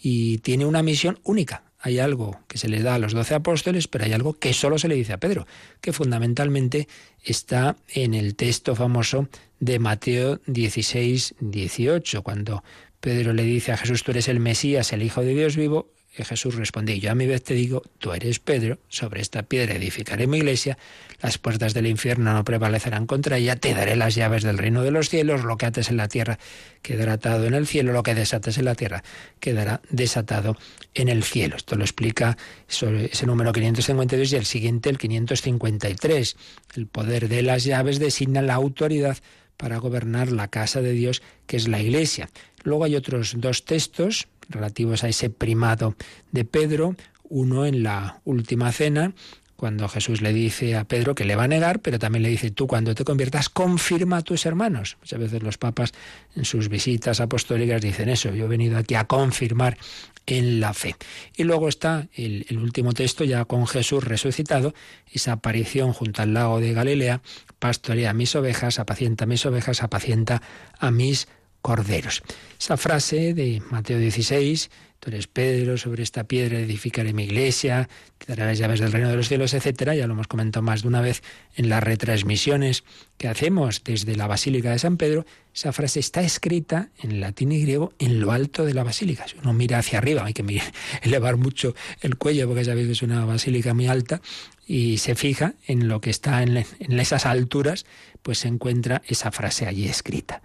y tiene una misión única. Hay algo que se le da a los doce apóstoles, pero hay algo que solo se le dice a Pedro, que fundamentalmente está en el texto famoso de Mateo 16, 18, cuando Pedro le dice a Jesús, tú eres el Mesías, el Hijo de Dios vivo, y Jesús respondió, yo a mi vez te digo, tú eres Pedro, sobre esta piedra edificaré mi iglesia, las puertas del infierno no prevalecerán contra ella, te daré las llaves del reino de los cielos, lo que ates en la tierra quedará atado en el cielo, lo que desates en la tierra quedará desatado en el cielo. Esto lo explica ese número 552 y el siguiente, el 553. El poder de las llaves designa la autoridad para gobernar la casa de Dios, que es la iglesia. Luego hay otros dos textos relativos a ese primado de Pedro, uno en la última cena, cuando Jesús le dice a Pedro que le va a negar, pero también le dice, tú cuando te conviertas, confirma a tus hermanos. Muchas veces los papas en sus visitas apostólicas dicen eso, yo he venido aquí a confirmar en la fe. Y luego está el, último texto ya con Jesús resucitado, esa aparición junto al lago de Galilea, pastorea mis ovejas, apacienta mis ovejas, apacienta a mis corderos. Esa frase de Mateo 16, tú eres Pedro, sobre esta piedra edificaré mi iglesia, te daré las llaves del reino de los cielos, etcétera, ya lo hemos comentado más de una vez en las retransmisiones que hacemos desde la Basílica de San Pedro, esa frase está escrita en latín y griego en lo alto de la basílica. Si uno mira hacia arriba, hay que (laughs) elevar mucho el cuello porque sabéis que es una basílica muy alta, y se fija en lo que está en esas alturas, pues se encuentra esa frase allí escrita.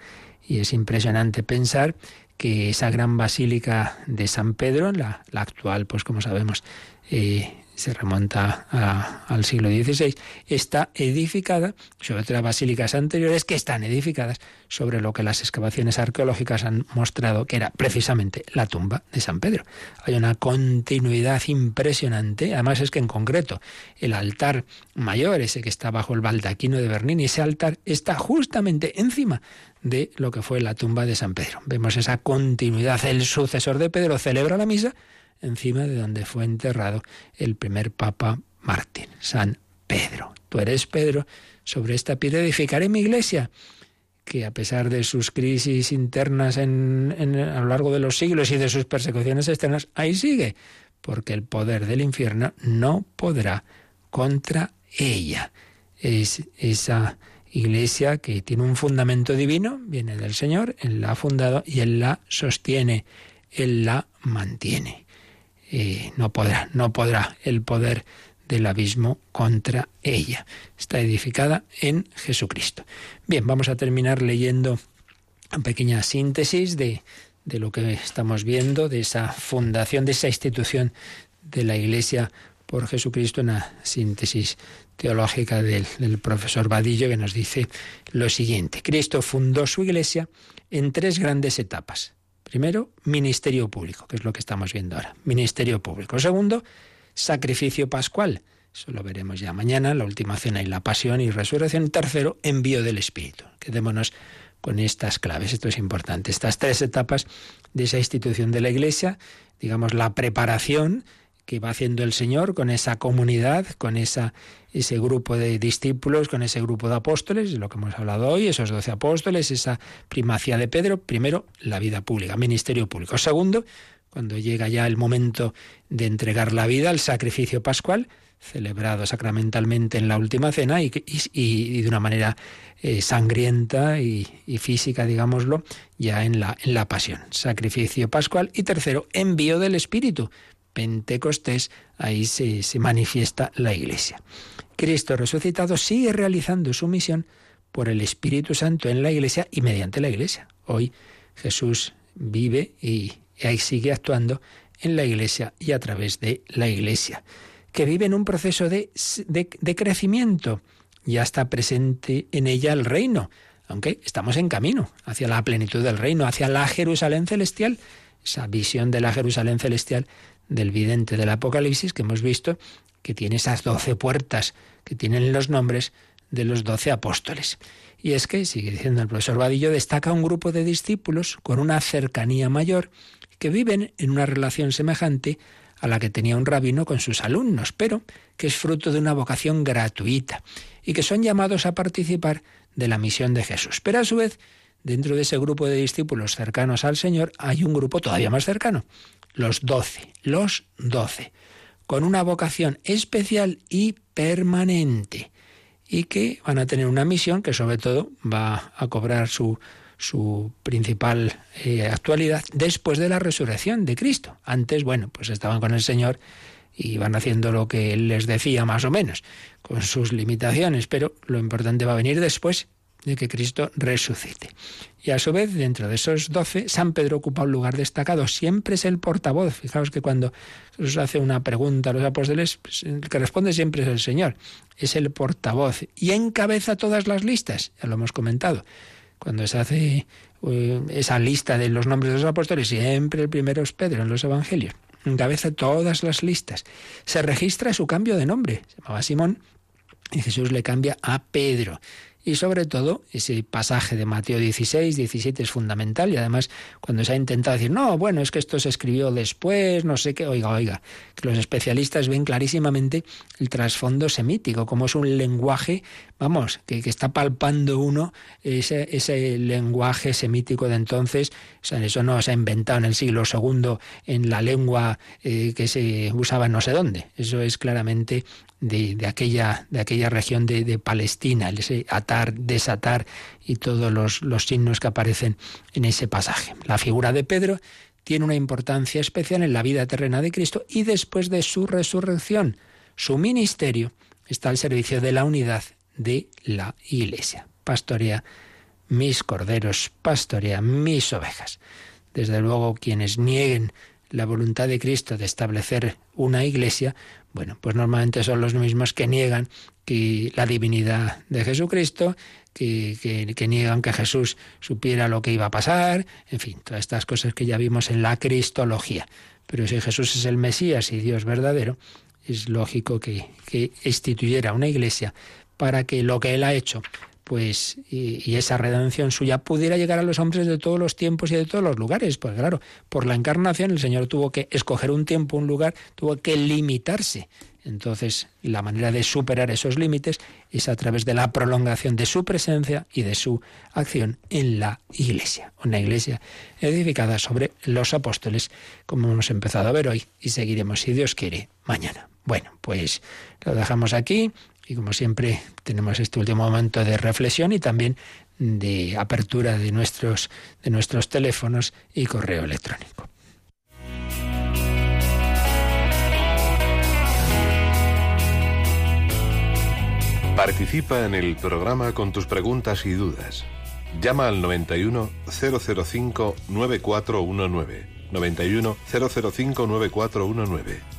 Y es impresionante pensar que esa gran basílica de San Pedro, la, la actual, pues como sabemos, eh, se remonta al siglo XVI, está edificada sobre otras basílicas anteriores que están edificadas sobre lo que las excavaciones arqueológicas han mostrado que era precisamente la tumba de San Pedro. Hay una continuidad impresionante, además es que en concreto el altar mayor, ese que está bajo el baldaquino de Bernini, ese altar está justamente encima de lo que fue la tumba de San Pedro. Vemos esa continuidad. El sucesor de Pedro celebra la misa encima de donde fue enterrado el primer Papa Martín, San Pedro. Tú eres Pedro, sobre esta piedra edificaré mi iglesia, que a pesar de sus crisis internas en, a lo largo de los siglos y de sus persecuciones externas, ahí sigue, porque el poder del infierno no podrá contra ella. Es esa iglesia que tiene un fundamento divino, viene del Señor, Él la ha fundado y Él la sostiene, Él la mantiene. No podrá, no podrá el poder del abismo contra ella. Está edificada en Jesucristo. Bien, vamos a terminar leyendo una pequeña síntesis de, de lo que estamos viendo, de esa fundación, de esa institución de la Iglesia por Jesucristo, una síntesis teológica del, del, profesor Vadillo que nos dice lo siguiente. Cristo fundó su iglesia en tres grandes etapas. Primero, ministerio público, que es lo que estamos viendo ahora. Ministerio público. Segundo, sacrificio pascual. Eso lo veremos ya mañana, la última cena y la pasión y resurrección. Tercero, envío del Espíritu. Quedémonos con estas claves. Esto es importante. Estas tres etapas de esa institución de la Iglesia, digamos, la preparación que va haciendo el Señor con esa comunidad, con ese grupo de discípulos con ese grupo de apóstoles, lo que hemos hablado hoy, esos doce apóstoles, esa primacía de Pedro, primero la vida pública, ministerio público. Segundo, cuando llega ya el momento de entregar la vida, al sacrificio pascual, celebrado sacramentalmente en la última cena y, y, de una manera eh, sangrienta y, física, digámoslo, ya en la, en la pasión. Sacrificio pascual. Y tercero, envío del Espíritu. Pentecostés, ahí se, se manifiesta la Iglesia. Cristo resucitado sigue realizando su misión por el Espíritu Santo en la Iglesia y mediante la Iglesia. Hoy Jesús vive y ahí sigue actuando en la Iglesia y a través de la Iglesia, que vive en un proceso de, de, de crecimiento. Ya está presente en ella el reino, aunque estamos en camino hacia la plenitud del reino, hacia la Jerusalén celestial, esa visión de la Jerusalén celestial del vidente del Apocalipsis que hemos visto, que tiene esas doce puertas que tienen los nombres de los doce apóstoles. Y es que, sigue diciendo el profesor Vadillo, destaca un grupo de discípulos con una cercanía mayor que viven en una relación semejante a la que tenía un rabino con sus alumnos, pero que es fruto de una vocación gratuita y que son llamados a participar de la misión de Jesús. Pero a su vez, dentro de ese grupo de discípulos cercanos al Señor, hay un grupo todavía más cercano, los doce, los doce, con una vocación especial y permanente. Y que van a tener una misión que sobre todo va a cobrar su, su principal eh, actualidad después de la resurrección de Cristo. Antes, bueno, pues estaban con el Señor y van haciendo lo que Él les decía más o menos, con sus limitaciones, pero lo importante va a venir después de que Cristo resucite. Y a su vez, dentro de esos doce, San Pedro ocupa un lugar destacado, siempre es el portavoz. Fijaos que cuando Jesús hace una pregunta a los apóstoles, pues, el que responde siempre es el Señor, es el portavoz y encabeza todas las listas, ya lo hemos comentado. Cuando se hace eh, esa lista de los nombres de los apóstoles, siempre el primero es Pedro en los Evangelios. Encabeza todas las listas. Se registra su cambio de nombre. Se llamaba Simón y Jesús le cambia a Pedro. Y sobre todo, ese pasaje de Mateo 16, 17 es fundamental. Y además, cuando se ha intentado decir, no, bueno, es que esto se escribió después, no sé qué, oiga, oiga, que los especialistas ven clarísimamente el trasfondo semítico, como es un lenguaje, vamos, que, está palpando uno ese, ese, lenguaje semítico de entonces. O sea, eso no se ha inventado en el siglo II en la lengua eh, que se usaba no sé dónde. Eso es claramente de, aquella, de aquella región de, Palestina, ese atar, desatar y todos los, los signos que aparecen en ese pasaje. La figura de Pedro tiene una importancia especial en la vida terrena de Cristo y después de su resurrección. Su ministerio está al servicio de la unidad de la Iglesia. Pastorea mis corderos, pastorea mis ovejas. Desde luego, quienes nieguen la voluntad de Cristo de establecer una iglesia, bueno, pues normalmente son los mismos que niegan que la divinidad de Jesucristo, que, que, niegan que Jesús supiera lo que iba a pasar, en fin, todas estas cosas que ya vimos en la cristología. Pero si Jesús es el Mesías y Dios verdadero, es lógico que, que instituyera una iglesia para que lo que Él ha hecho pues y, esa redención suya pudiera llegar a los hombres de todos los tiempos y de todos los lugares. Pues claro, por la encarnación el Señor tuvo que escoger un tiempo, un lugar, tuvo que limitarse. Entonces, la manera de superar esos límites es a través de la prolongación de su presencia y de su acción en la Iglesia. Una Iglesia edificada sobre los apóstoles, como hemos empezado a ver hoy, y seguiremos, si Dios quiere, mañana. Bueno, pues lo dejamos aquí. Y como siempre tenemos este último momento de reflexión y también de apertura de nuestros, de nuestros teléfonos y correo electrónico. Participa en el programa con tus preguntas y dudas. Llama al 91 005 9419. 91 005 9419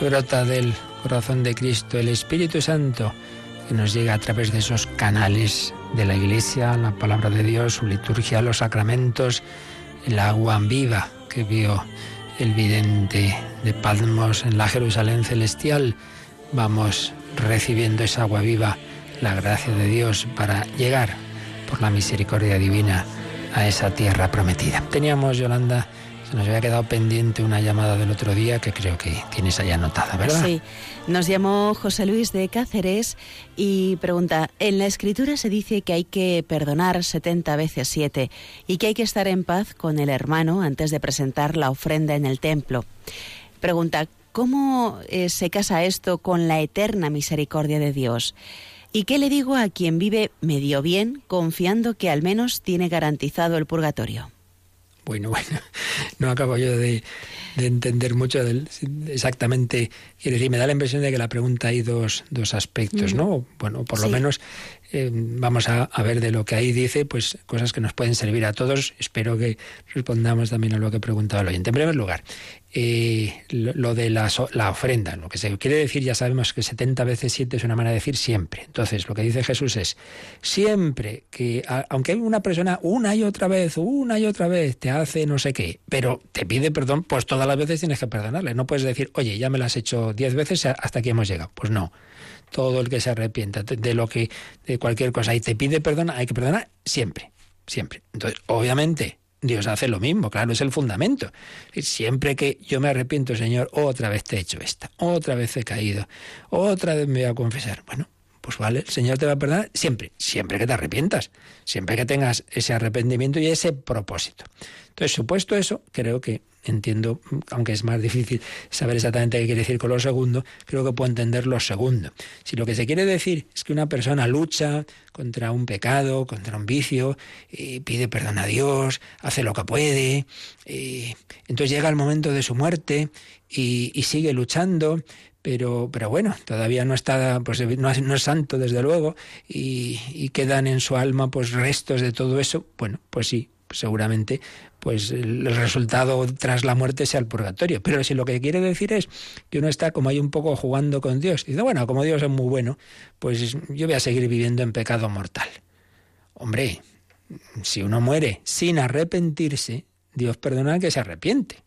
que brota del corazón de Cristo, el Espíritu Santo que nos llega a través de esos canales de la Iglesia, la palabra de Dios, su liturgia, los sacramentos, el agua viva que vio el vidente de Palmos en la Jerusalén celestial. Vamos recibiendo esa agua viva, la gracia de Dios para llegar por la misericordia divina a esa tierra prometida. Teníamos, Yolanda, se nos había quedado pendiente una llamada del otro día que creo que tienes allá anotada, ¿verdad? Sí, nos llamó José Luis de Cáceres y pregunta, en la escritura se dice que hay que perdonar 70 veces 7 y que hay que estar en paz con el hermano antes de presentar la ofrenda en el templo. Pregunta, ¿cómo eh, se casa esto con la eterna misericordia de Dios? ¿Y qué le digo a quien vive medio bien confiando que al menos tiene garantizado el purgatorio? Bueno, (laughs) bueno, no acabo yo de, entender mucho del, exactamente. Quiere decir, me da la impresión de que la pregunta hay dos, dos aspectos, ¿no? Bueno, por lo menos eh, vamos a, ver de lo que ahí dice, pues cosas que nos pueden servir a todos. Espero que respondamos también a lo que preguntaba el oyente. En primer lugar, eh, lo, de la, la, ofrenda. Lo que se quiere decir, ya sabemos que 70 veces 7 es una manera de decir siempre. Entonces, lo que dice Jesús es, siempre que, aunque una persona una y otra vez, una y otra vez te hace no sé qué, pero te pide perdón, pues todas las veces tienes que perdonarle. No puedes decir, oye, ya me lo has hecho 10 veces, hasta aquí hemos llegado. Pues no. Todo el que se arrepienta de lo que, de cualquier cosa y te pide perdón, hay que perdonar siempre, siempre. Entonces, obviamente, Dios hace lo mismo, claro, es el fundamento. Siempre que yo me arrepiento, Señor, otra vez te he hecho esta, otra vez he caído, otra vez me voy a confesar. Bueno, pues el Señor te va a perdonar siempre, siempre que te arrepientas, siempre que tengas ese arrepentimiento y ese propósito. Entonces, supuesto eso, creo que entiendo, aunque es más difícil saber exactamente qué quiere decir con lo segundo, creo que puedo entender lo segundo. Si lo que se quiere decir es que una persona lucha contra un pecado, contra un vicio, y pide perdón a Dios, hace lo que puede, y entonces llega el momento de su muerte y, sigue luchando, pero, pero bueno, todavía no está, pues no, es santo desde luego, y, y, quedan en su alma pues restos de todo eso, bueno, pues sí, seguramente pues el resultado tras la muerte sea el purgatorio. Pero si lo que quiere decir es que uno está como ahí un poco jugando con Dios, dice, bueno, como Dios es muy bueno, pues yo voy a seguir viviendo en pecado mortal. Hombre, si uno muere sin arrepentirse, Dios perdona que se arrepiente.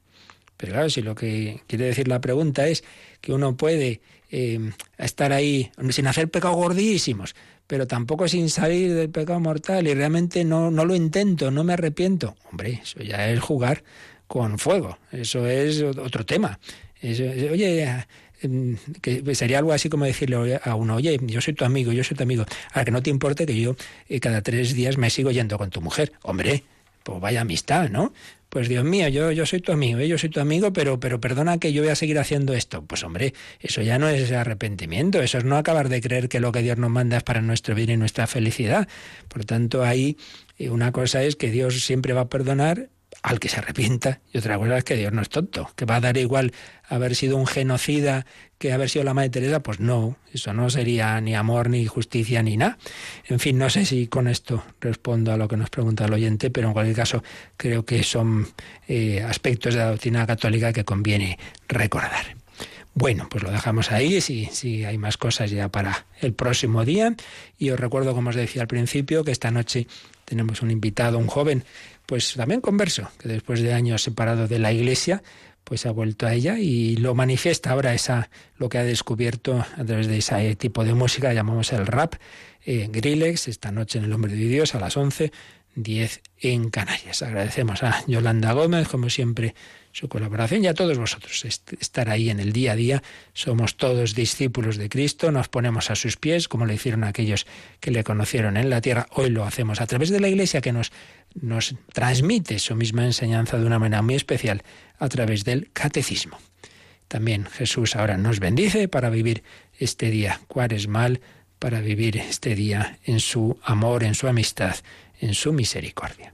Pero claro, si lo que quiere decir la pregunta es que uno puede eh, estar ahí sin hacer pecados gordísimos, pero tampoco sin salir del pecado mortal y realmente no, no lo intento, no me arrepiento. Hombre, eso ya es jugar con fuego, eso es otro tema. oye, em, que sería algo así como decirle a uno, oye, yo soy tu amigo, yo soy tu amigo, a que no te importe que yo eh, cada tres días me sigo yendo con tu mujer. Hombre, pues vaya amistad, ¿no? Pues Dios mío, yo, yo soy tu amigo, ¿eh? yo soy tu amigo, pero, pero perdona que yo voy a seguir haciendo esto. Pues hombre, eso ya no es arrepentimiento, eso es no acabar de creer que lo que Dios nos manda es para nuestro bien y nuestra felicidad. Por tanto, ahí eh, una cosa es que Dios siempre va a perdonar al que se arrepienta. Y otra cosa es que Dios no es tonto, que va a dar igual haber sido un genocida que haber sido la Madre Teresa, pues no, eso no sería ni amor, ni justicia, ni nada. En fin, no sé si con esto respondo a lo que nos pregunta el oyente, pero en cualquier caso creo que son eh, aspectos de la doctrina católica que conviene recordar. Bueno, pues lo dejamos ahí, si, si hay más cosas ya para el próximo día. Y os recuerdo, como os decía al principio, que esta noche tenemos un invitado, un joven pues también converso, que después de años separado de la Iglesia, pues ha vuelto a ella y lo manifiesta ahora esa lo que ha descubierto a través de ese tipo de música llamamos el rap eh, Grillex esta noche en el Hombre de Dios a las 11 10 en Canarias. Agradecemos a Yolanda Gómez, como siempre, su colaboración y a todos vosotros estar ahí en el día a día. Somos todos discípulos de Cristo, nos ponemos a sus pies, como lo hicieron aquellos que le conocieron en la tierra. Hoy lo hacemos a través de la Iglesia que nos, nos transmite su misma enseñanza de una manera muy especial a través del catecismo. También Jesús ahora nos bendice para vivir este día cuaresmal, para vivir este día en su amor, en su amistad, en su misericordia